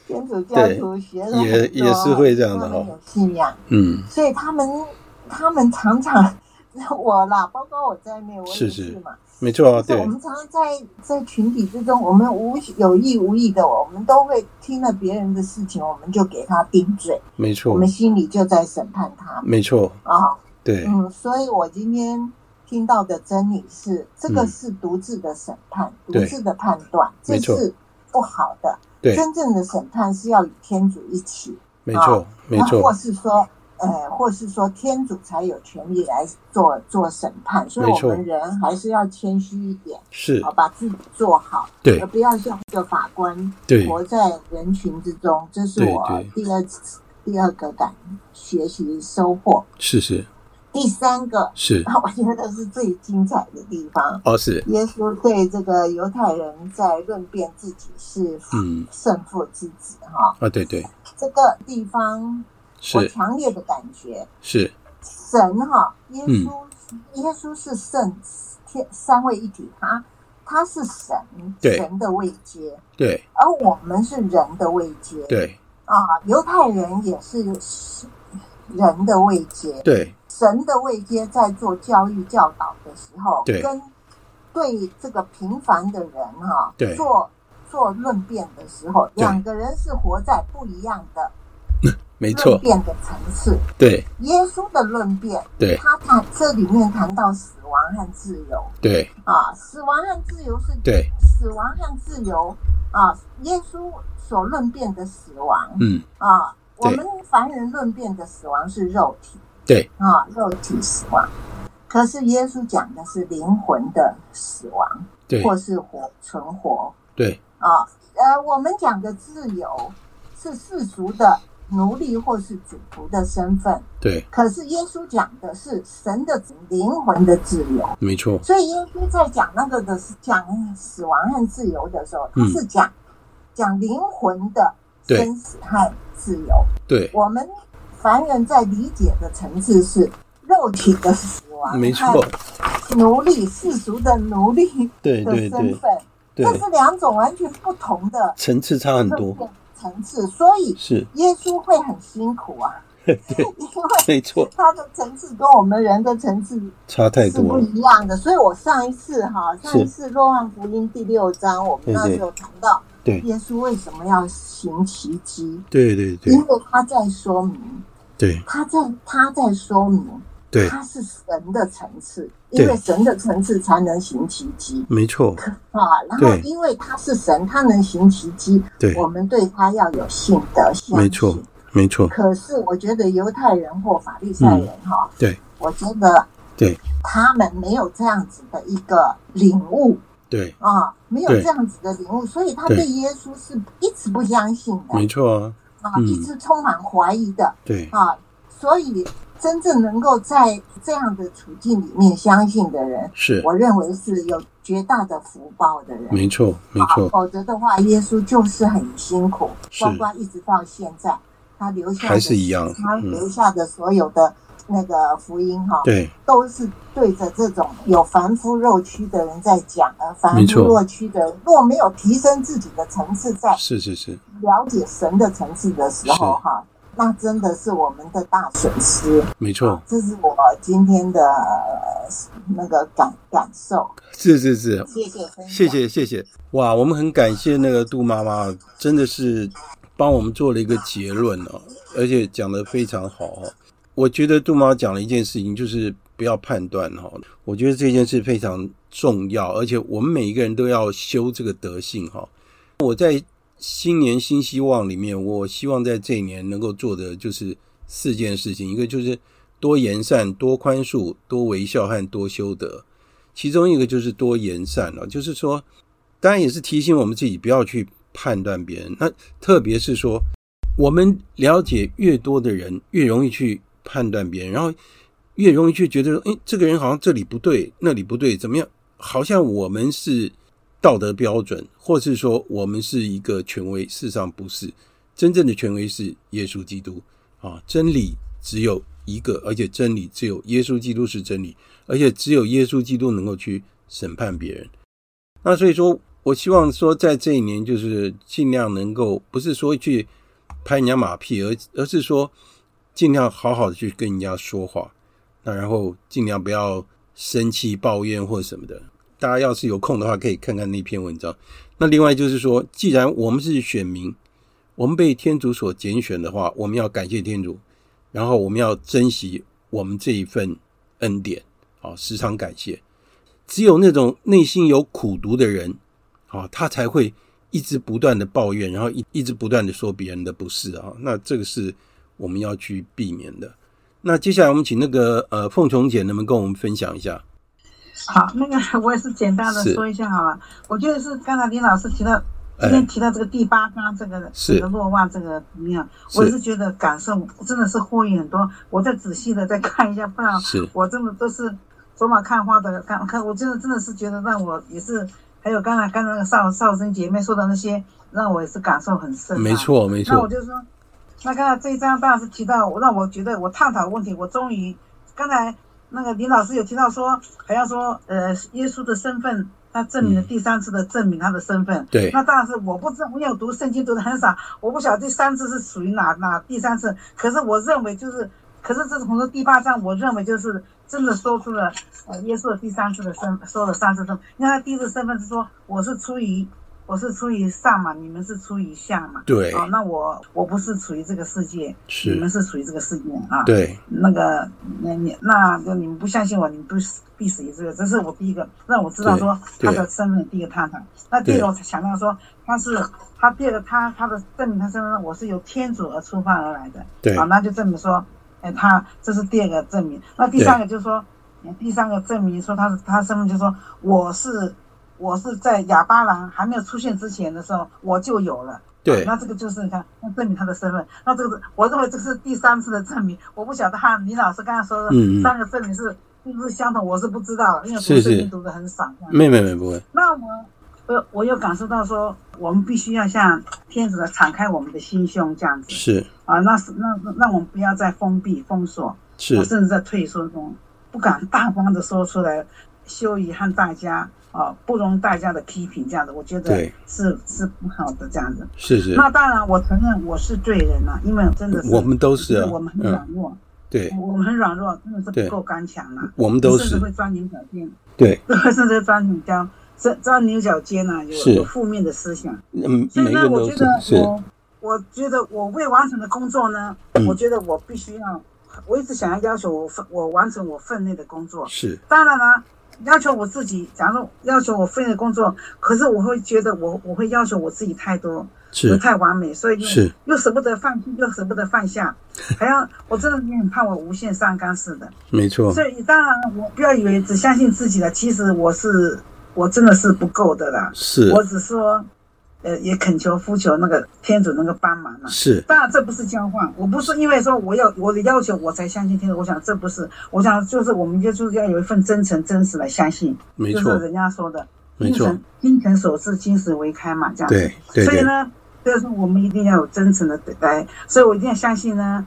天主教徒学了也也是会这样的，有信仰，嗯，所以他们他们常常 [laughs] 我啦，包括我在内，我也是嘛。没错啊，对。我们常常在在群体之中，我们无有意无意的，我们都会听了别人的事情，我们就给他定罪。没错，我们心里就在审判他。没错啊，对，嗯，所以我今天听到的真理是，这个是独自的审判，独自的判断，这是不好的。对，真正的审判是要与天主一起。没错，没错，或是说。呃，或是说天主才有权利来做做审判，所以我们人还是要谦虚一点，是。好，把自己做好，对，而不要像一个法官，对，活在人群之中，这是我第二次第二个感学习收获，是是。第三个是，[laughs] 我觉得是最精彩的地方哦，是。耶稣对这个犹太人在论辩自己是嗯。胜负之子哈啊，对对，这个地方。我强烈的感觉。是。神哈，耶稣，嗯、耶稣是圣天三位一体，他他是神，神的位阶，对，而我们是人的位阶，对。啊，犹太人也是人的位阶，对，神的位阶在做教育教导的时候，对，跟对这个平凡的人哈，对，做做论辩的时候，两个人是活在不一样的。没错，论辩的层次，对。耶稣的论辩，对，他谈这里面谈到死亡和自由，对。啊，死亡和自由是对，死亡和自由啊，耶稣所论辩的死亡，嗯。啊，我们凡人论辩的死亡是肉体，对。啊，肉体死亡，可是耶稣讲的是灵魂的死亡，对，或是活存活，对。啊，呃，我们讲的自由是世俗的。奴隶或是主仆的身份，对。可是耶稣讲的是神的灵魂的自由，没错。所以耶稣在讲那个的是讲死亡和自由的时候，他是讲、嗯、讲灵魂的生死和自由。对。我们凡人在理解的层次是肉体的死亡，没错。奴隶世俗的奴隶的身份，对，这是两种完全不同的层次，差很多。层次，所以是。耶稣会很辛苦啊，[laughs] 对，[laughs] 因为没错，他的层次跟我们人的层次差太多，是不一样的。所以我上一次哈，上一次《若望福音》第六章，我们那时候谈到，对。耶稣为什么要行奇迹？对对对，因为他在说明，对，他在他在说明。对，它是神的层次，因为神的层次才能行奇迹。没错 [laughs] 啊，然后因为他是神，他能行奇迹。对，我们对他要有信德，没错，没错。可是我觉得犹太人或法利赛人哈，对，我觉得对，他们没有这样子的一个领悟。对啊，没有这样子的领悟，所以他对耶稣是一直不相信的。没错啊，啊，一直充满怀疑的。对啊，所以。真正能够在这样的处境里面相信的人，是我认为是有绝大的福报的人。没错，没错。否则的话，耶稣就是很辛苦，是包括一直到现在，他留下的还是一样，他留下的所有的那个福音哈，对，都是对着这种有凡夫肉躯的人在讲，而凡夫肉躯的人若没有提升自己的层次，在是是是了解神的层次的时候哈。那真的是我们的大损失，没错，这是我今天的那个感感受。是是是，谢谢谢谢谢谢。哇，我们很感谢那个杜妈妈，真的是帮我们做了一个结论哦，而且讲得非常好哦。我觉得杜妈妈讲了一件事情，就是不要判断哈。我觉得这件事非常重要，而且我们每一个人都要修这个德性哈。我在。新年新希望里面，我希望在这一年能够做的就是四件事情，一个就是多言善、多宽恕、多微笑和多修德。其中一个就是多言善了，就是说，当然也是提醒我们自己不要去判断别人。那特别是说，我们了解越多的人，越容易去判断别人，然后越容易去觉得说，诶，这个人好像这里不对，那里不对，怎么样？好像我们是。道德标准，或是说我们是一个权威，事实上不是。真正的权威是耶稣基督啊，真理只有一个，而且真理只有耶稣基督是真理，而且只有耶稣基督能够去审判别人。那所以说我希望说，在这一年就是尽量能够，不是说去拍人家马屁，而而是说尽量好好的去跟人家说话，那然后尽量不要生气、抱怨或什么的。大家要是有空的话，可以看看那篇文章。那另外就是说，既然我们是选民，我们被天主所拣选的话，我们要感谢天主，然后我们要珍惜我们这一份恩典，啊，时常感谢。只有那种内心有苦毒的人，啊，他才会一直不断的抱怨，然后一一直不断的说别人的不是啊。那这个是我们要去避免的。那接下来我们请那个呃凤琼姐能不能跟我们分享一下？好，那个 [laughs] 我也是简单的说一下好了。我觉得是刚才林老师提到，今天提到这个第八章这个这个落望这个怎么样？我也是觉得感受真的是获益很多。我再仔细的再看一下，不然我真的都是走马看花的看看。我真的真的是觉得让我也是，还有刚才刚才那个少少生姐妹说的那些，让我也是感受很深啊。没错没错。那我就说，那刚才这一章当然是提到，让我觉得我探讨问题，我终于刚才。那个林老师有提到说，还要说，呃，耶稣的身份，他证明了第三次的证明他的身份。对。那当然是我不知道，我有读圣经读的很少，我不晓得第三次是属于哪哪第三次。可是我认为就是，可是这是从这第八章，我认为就是真的说出了，呃，耶稣的第三次的身，说了三次身份。因为他第一次身份是说，我是出于。我是出于上嘛，你们是出于下嘛？对。哦，那我我不是处于这个世界，是你们是处于这个世界啊。对。那个，那你那就你们不相信我，你们不死必死于这个。这是我第一个让我知道说他的身份第一个探讨。那第二个我才想到说他是他第二个他他的证明他身份，我是由天主而出发而来的。对。啊，那就证明说，哎，他这是第二个证明。那第三个就是说，第三个证明说他是他身份就是说我是。我是在哑巴郎还没有出现之前的时候，我就有了。对，那这个就是你看，那证明他的身份。那这个是我认为这是第三次的证明。我不晓得哈，李老师刚才说的三个证明是是不是相同，我是不知道，因为读圣经读的很少。没没没不会。那我我我有感受到说，我们必须要向天主的敞开我们的心胸，这样子。是啊，那是那那我们不要再封闭封锁，是，甚至在退缩中不敢大方的说出来，羞于和大家。哦，不容大家的批评，这样子，我觉得是是不好的，这样子。是是。那当然，我承认我是罪人了，因为真的是我们都是，我们很软弱。对，我们很软弱，真的是不够刚强了。我们都是。[laughs] 甚至会钻牛角尖。对。甚至钻牛角钻钻牛角尖呢，有有负面的思想。嗯，所以呢，我觉得我我觉得我未完成的工作呢，我觉得我必须要，我一直想要要求我分我完成我分内的工作。是。当然了。要求我自己，假如要求我分内的工作，可是我会觉得我我会要求我自己太多，是太完美，所以是又舍不得放弃，又舍不得放下，还要我真的也很怕我无限上纲似的。没错。所以当然我不要以为只相信自己了，其实我是我真的是不够的啦。是。我只说，呃，也恳求呼求那个天主能够帮忙嘛。是，当然这不是交换，我不是因为说我要我的要求我才相信天主，我想这不是，我想就是我们就是要有一份真诚真实来相信，没错，就是人家说的，没错，精诚所至，金石为开嘛，这样子。对，对，对。所以呢，就是我们一定要有真诚的来，所以我一定要相信呢，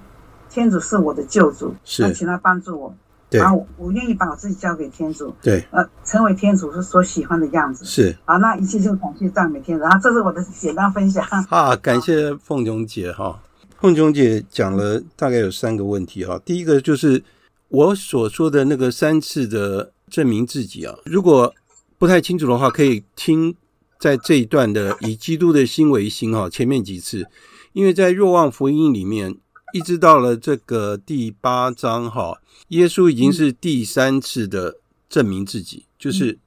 天主是我的救主，是，请他帮助我。然后我愿意把我自己交给天主，对，呃，成为天主是所喜欢的样子，是。好，那一切就感谢赞美天主。然后这是我的简单分享。啊，感谢凤琼姐哈。凤琼姐讲了大概有三个问题哈。第一个就是我所说的那个三次的证明自己啊，如果不太清楚的话，可以听在这一段的以基督的心为心哈，前面几次，因为在若望福音里面。一直到了这个第八章哈，耶稣已经是第三次的证明自己，就是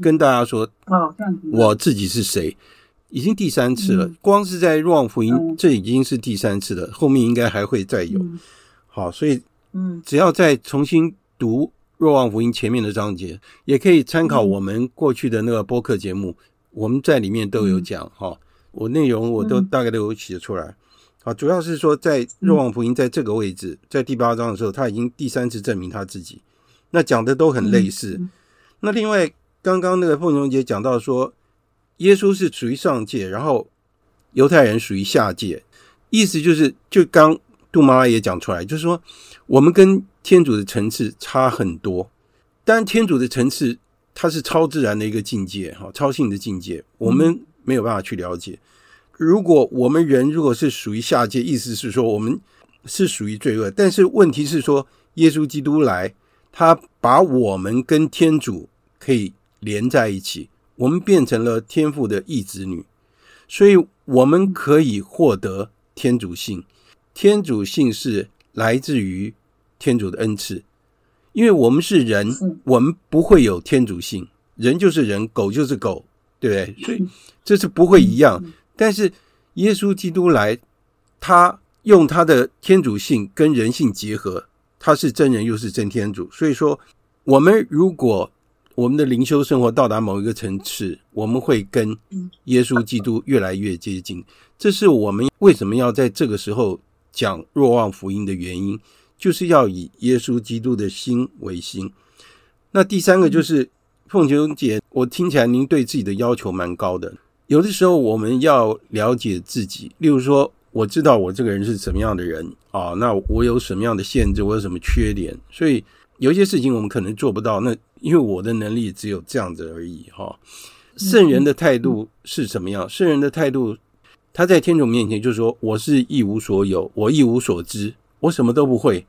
跟大家说，我自己是谁，已经第三次了。光是在若望福音，这已经是第三次了，后面应该还会再有。好，所以，只要再重新读若望福音前面的章节，也可以参考我们过去的那个播客节目，我们在里面都有讲哈，我内容我都大概都有写出来。啊，主要是说，在若望福音在这个位置，在第八章的时候，他已经第三次证明他自己。那讲的都很类似。那另外，刚刚那个凤琼姐讲到说，耶稣是属于上界，然后犹太人属于下界，意思就是，就刚杜妈妈也讲出来，就是说，我们跟天主的层次差很多。当然，天主的层次它是超自然的一个境界，哈，超性的境界，我们没有办法去了解。如果我们人如果是属于下界，意思是说我们是属于罪恶。但是问题是说，耶稣基督来，他把我们跟天主可以连在一起，我们变成了天父的义子女，所以我们可以获得天主性。天主性是来自于天主的恩赐，因为我们是人，我们不会有天主性。人就是人，狗就是狗，对不对？所以这是不会一样。但是耶稣基督来，他用他的天主性跟人性结合，他是真人又是真天主。所以说，我们如果我们的灵修生活到达某一个层次，我们会跟耶稣基督越来越接近。这是我们为什么要在这个时候讲若望福音的原因，就是要以耶稣基督的心为心。那第三个就是凤琼姐，我听起来您对自己的要求蛮高的。有的时候我们要了解自己，例如说，我知道我这个人是什么样的人啊，那我有什么样的限制，我有什么缺点，所以有一些事情我们可能做不到。那因为我的能力只有这样子而已哈。圣人的态度是什么样？圣人的态度，他在天主面前就说：“我是一无所有，我一无所知，我什么都不会。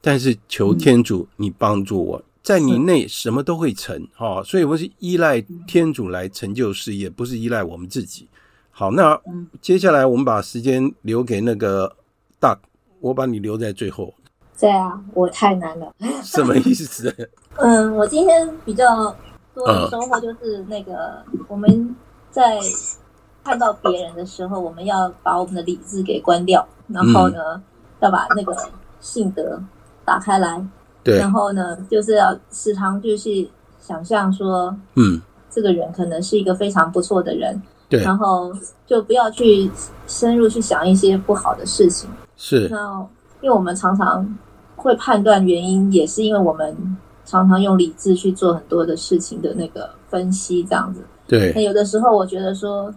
但是求天主你帮助我。”在你内什么都会成，哈，所以我是依赖天主来成就事业，不是依赖我们自己。好，那接下来我们把时间留给那个大，我把你留在最后。对啊，我太难了。什么意思？[laughs] 嗯，我今天比较多的收获就是那个我们在看到别人的时候，我们要把我们的理智给关掉，然后呢，要把那个性德打开来。对，然后呢，就是要时常就是想象说，嗯，这个人可能是一个非常不错的人，对，然后就不要去深入去想一些不好的事情，是。那因为我们常常会判断原因，也是因为我们常常用理智去做很多的事情的那个分析，这样子。对。那有的时候，我觉得说，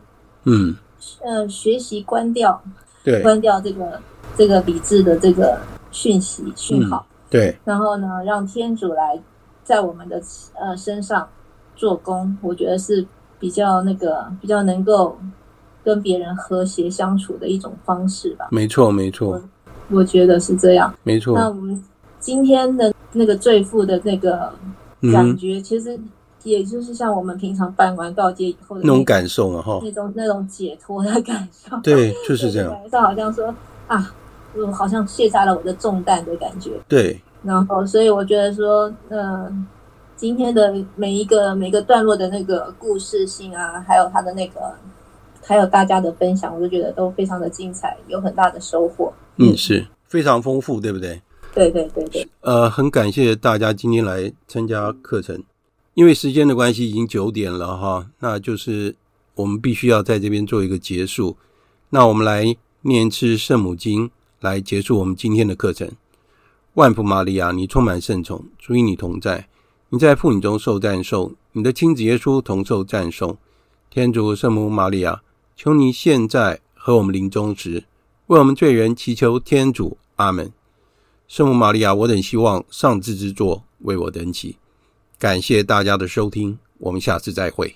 嗯，呃，学习关掉，对，关掉这个这个理智的这个讯息讯号。嗯对，然后呢，让天主来在我们的呃身上做工，我觉得是比较那个比较能够跟别人和谐相处的一种方式吧。没错，没错，我，我觉得是这样。没错。那我们今天的那个罪妇的那个感觉，嗯、其实也就是像我们平常办完告诫以后的那，种感受啊，哈，那种那种解脱的感受。对，就是这样。[laughs] 感受好像说啊。我好像卸下了我的重担的感觉。对，然后所以我觉得说，嗯、呃，今天的每一个每个段落的那个故事性啊，还有他的那个，还有大家的分享，我都觉得都非常的精彩，有很大的收获。嗯，是非常丰富，对不对？对对对对。呃，很感谢大家今天来参加课程，因为时间的关系已经九点了哈，那就是。我们必须要在这边做一个结束。那我们来念一次圣母经，来结束我们今天的课程。万福玛利亚，你充满圣宠，主与你同在，你在妇女中受赞颂，你的亲子耶稣同受赞颂。天主圣母玛利亚，求你现在和我们临终时，为我们罪人祈求天主。阿门。圣母玛利亚，我等希望上智之作为我等祈。感谢大家的收听，我们下次再会。